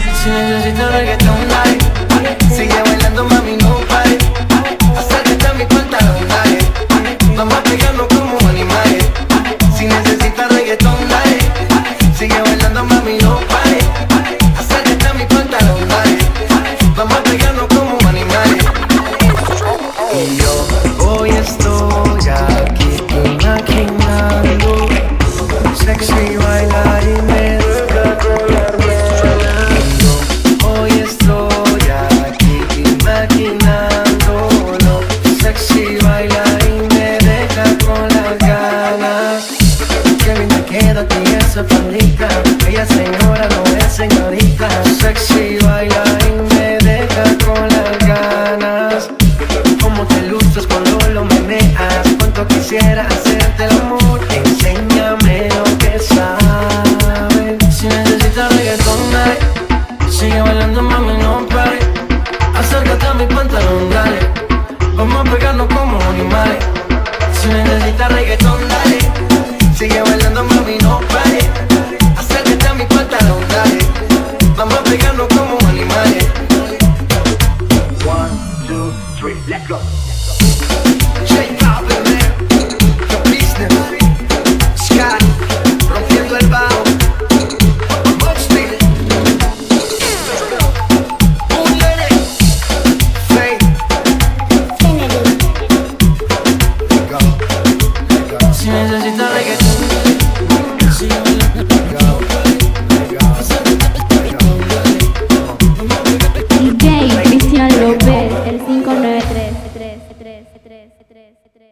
Si necesitas reggaetón, dale. Sigue bailando, mami, no pare. Acércate a mi pantalón, dale. Vamos a pegarnos como animales. Si necesitas reggaetón, dale. Sigue bailando, mami, no pare. Acércate a mi pantalón, dale. Vamos a como animales. Faldita Ella señora no es señorita. Sexy baila y me deja con las ganas. Cómo te luces cuando lo meneas. Cuánto quisiera hacerte el amor. Enséñame lo que sabes. Si necesitas reggaetón, dale. Sigue bailando, Let go. Shake out the man. Your business.